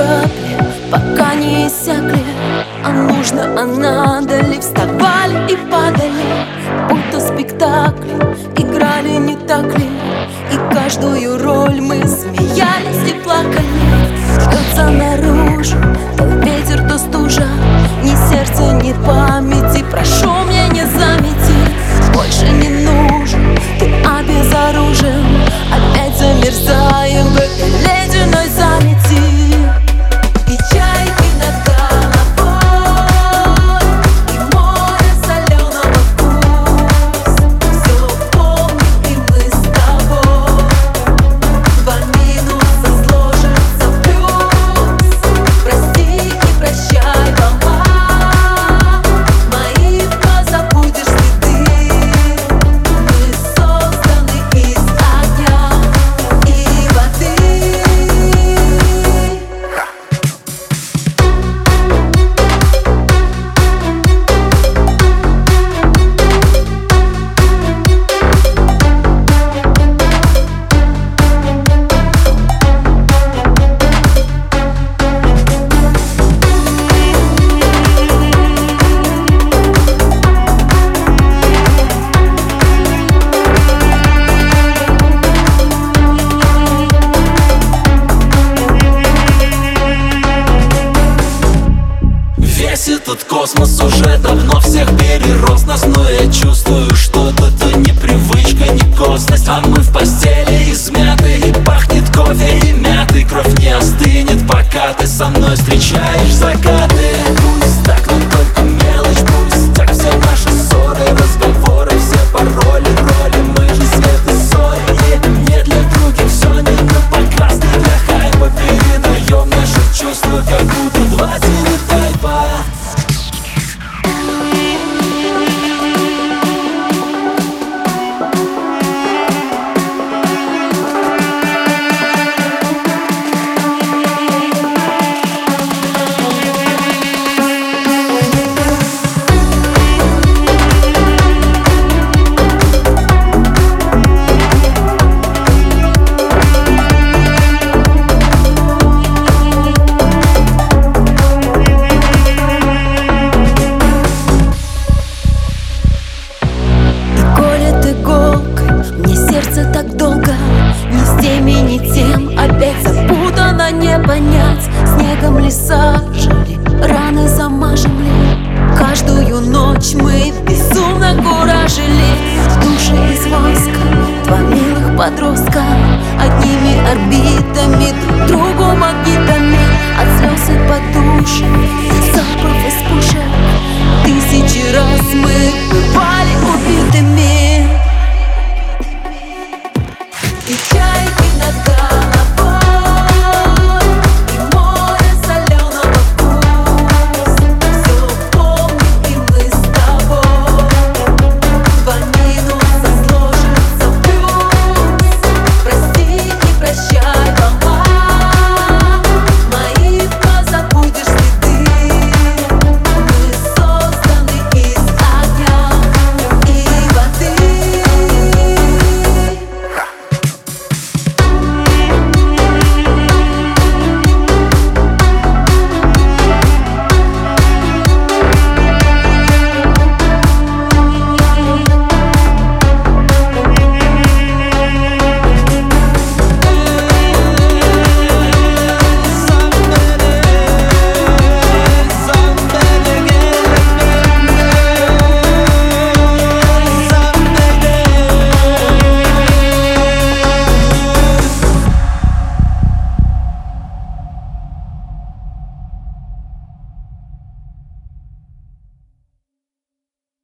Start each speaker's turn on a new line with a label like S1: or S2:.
S1: капли, пока не иссякли. А нужно, а надо ли вставали и падали. Будто спектакль, играли не так ли? И каждую роль мы смеялись и плакали.
S2: Рвется наружу этот космос уже давно всех перерос нас Но я чувствую, что это не привычка, не косность. А мы в постели измяты и пахнет кофе и мятой Кровь не остынет, пока ты со мной встречаешь
S1: Сердце так долго. Ни с теми, ни тем Опять запутано не понять. Снегом леса жили Раны замажем ли Каждую ночь мы безумно куражили Души из воска Два милых подростка I it not.